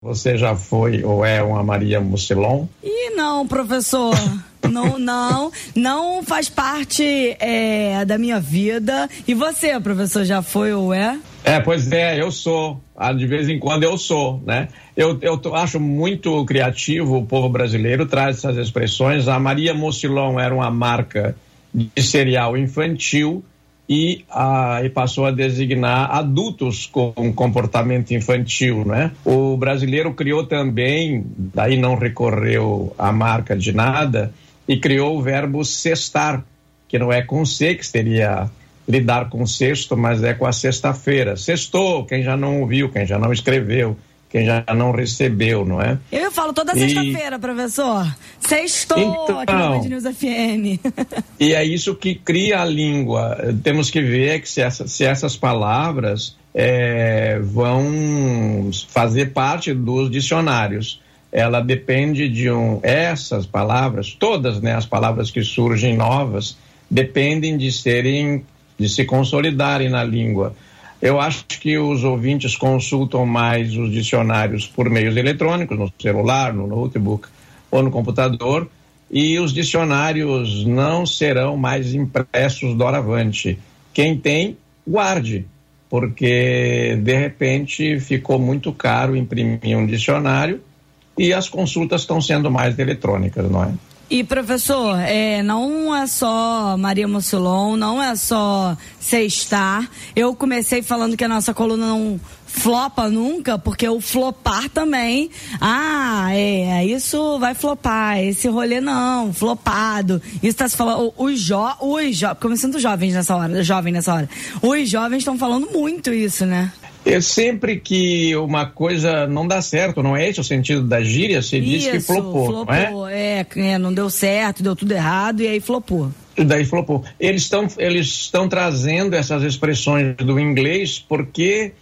Você já foi ou é uma Maria Mucilon? Ih, não, professor. não, não, não faz parte é, da minha vida. E você, professor, já foi ou é? É, pois é, eu sou. Ah, De vez em quando eu sou, né? Eu, eu acho muito criativo o povo brasileiro, traz essas expressões. A Maria Mocilon era uma marca de cereal infantil e, ah, e passou a designar adultos com comportamento infantil, né? O brasileiro criou também, daí não recorreu à marca de nada, e criou o verbo cestar, que não é com C, que seria lidar com sexto, mas é com a sexta-feira. Sextou, quem já não ouviu, quem já não escreveu, quem já não recebeu, não é? Eu falo toda E- sexta-feira, professor. Sextou Então. aqui na Band News FM. E é isso que cria a língua. Temos que ver que se, essa- se essas palavras eh, vão fazer parte dos dicionários. Ela depende de um. Essas palavras, todas né, as palavras que surgem novas, dependem de serem, de se consolidarem na língua. Eu acho que os ouvintes consultam mais os dicionários por meios eletrônicos, no celular, no notebook ou no computador, e os dicionários não serão mais impressos doravante. Quem tem, guarde, porque de repente ficou muito caro imprimir um dicionário e as consultas estão sendo mais eletrônicas, não é? E professor, é, não é só Maria Mussolon, não é só sextar. Eu comecei falando que a nossa coluna não flopa nunca, porque o flopar também. Ah, é, isso vai flopar, esse rolê não, flopado. Isso tá se falando. Os, jo, os jo, começando jovens nessa hora, jovem nessa hora. Os jovens estão falando muito isso, né? É sempre que uma coisa não dá certo, não é esse o sentido da gíria, se diz que Isso, flopou, não é? flopou, é, é, não deu certo, deu tudo errado e aí flopou. E daí flopou. Eles estão eles estão trazendo essas expressões do inglês porque,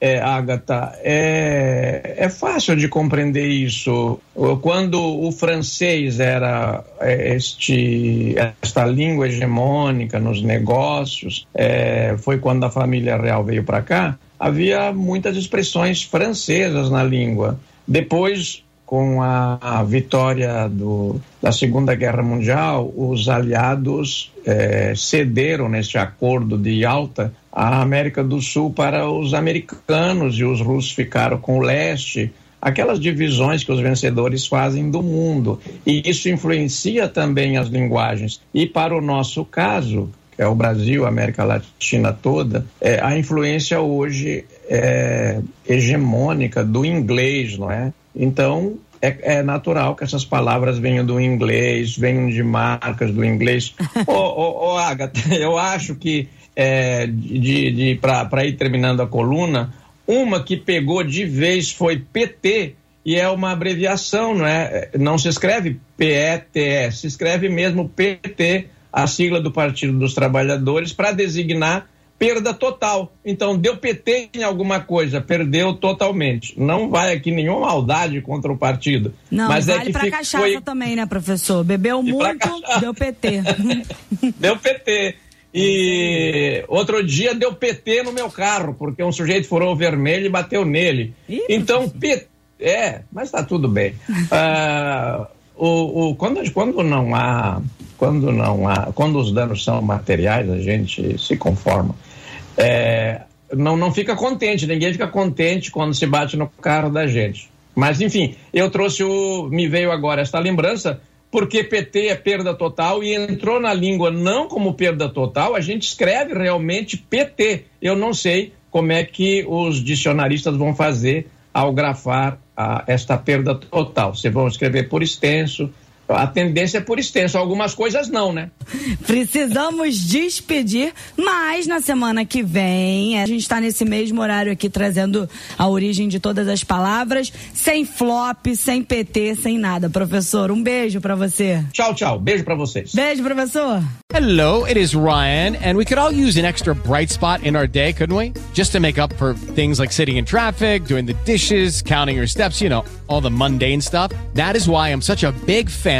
é, Agatha, é, é fácil de compreender isso. Quando o francês era é, este, esta língua hegemônica nos negócios, é, foi quando a família real veio para cá, havia muitas expressões francesas na língua. Depois, com a, vitória do, da Segunda Guerra Mundial, os aliados eh, cederam neste acordo de Yalta a América do Sul para os americanos e os russos ficaram com o leste. Aquelas divisões que os vencedores fazem do mundo. E isso influencia também as linguagens. E para o nosso caso, que é o Brasil, a América Latina toda, é, a influência hoje é hegemônica do inglês, não é? Então, é, é natural que essas palavras venham do inglês, venham de marcas do inglês. Ô, ô, ô, Agatha, eu acho que, é, de, de, para ir terminando a coluna, uma que pegou de vez foi PT, e é uma abreviação, não é? Não se escreve PETE, se escreve mesmo PT, a sigla do Partido dos Trabalhadores, para designar perda total. Então, deu PT em alguma coisa, perdeu totalmente. Não vai aqui nenhuma maldade contra o partido. Não, mas vale é que pra fica- cachaça foi- também, né, professor? Bebeu muito, deu PT. Deu PT. E outro dia deu PT no meu carro, porque um sujeito furou o vermelho e bateu nele. Ih, então, PT. É, mas tá tudo bem. Ah, o, o- quando, quando não há. Quando não há. Quando os danos são materiais, a gente se conforma. É, não, não fica contente, ninguém fica contente quando se bate no carro da gente. Mas, enfim, eu trouxe o. Me veio agora esta lembrança, porque PT é perda total e entrou na língua não como perda total, a gente escreve realmente PT. Eu não sei como é que os dicionaristas vão fazer ao grafar a, esta perda total. Se vão escrever por extenso, a tendência é por extenso, algumas coisas não, né? Precisamos despedir, mas na semana que vem, a gente está nesse mesmo horário aqui trazendo a origem de todas as palavras, sem flop, sem PT, sem nada. Professor, um beijo para você. Tchau, tchau. Beijo para vocês. Beijo, professor. Hello, it is Ryan, and we could all use an extra bright spot in our day, couldn't we? Just to make up for things like sitting in traffic, doing the dishes, counting your steps, you know, all the mundane stuff. That is why I'm such a big fan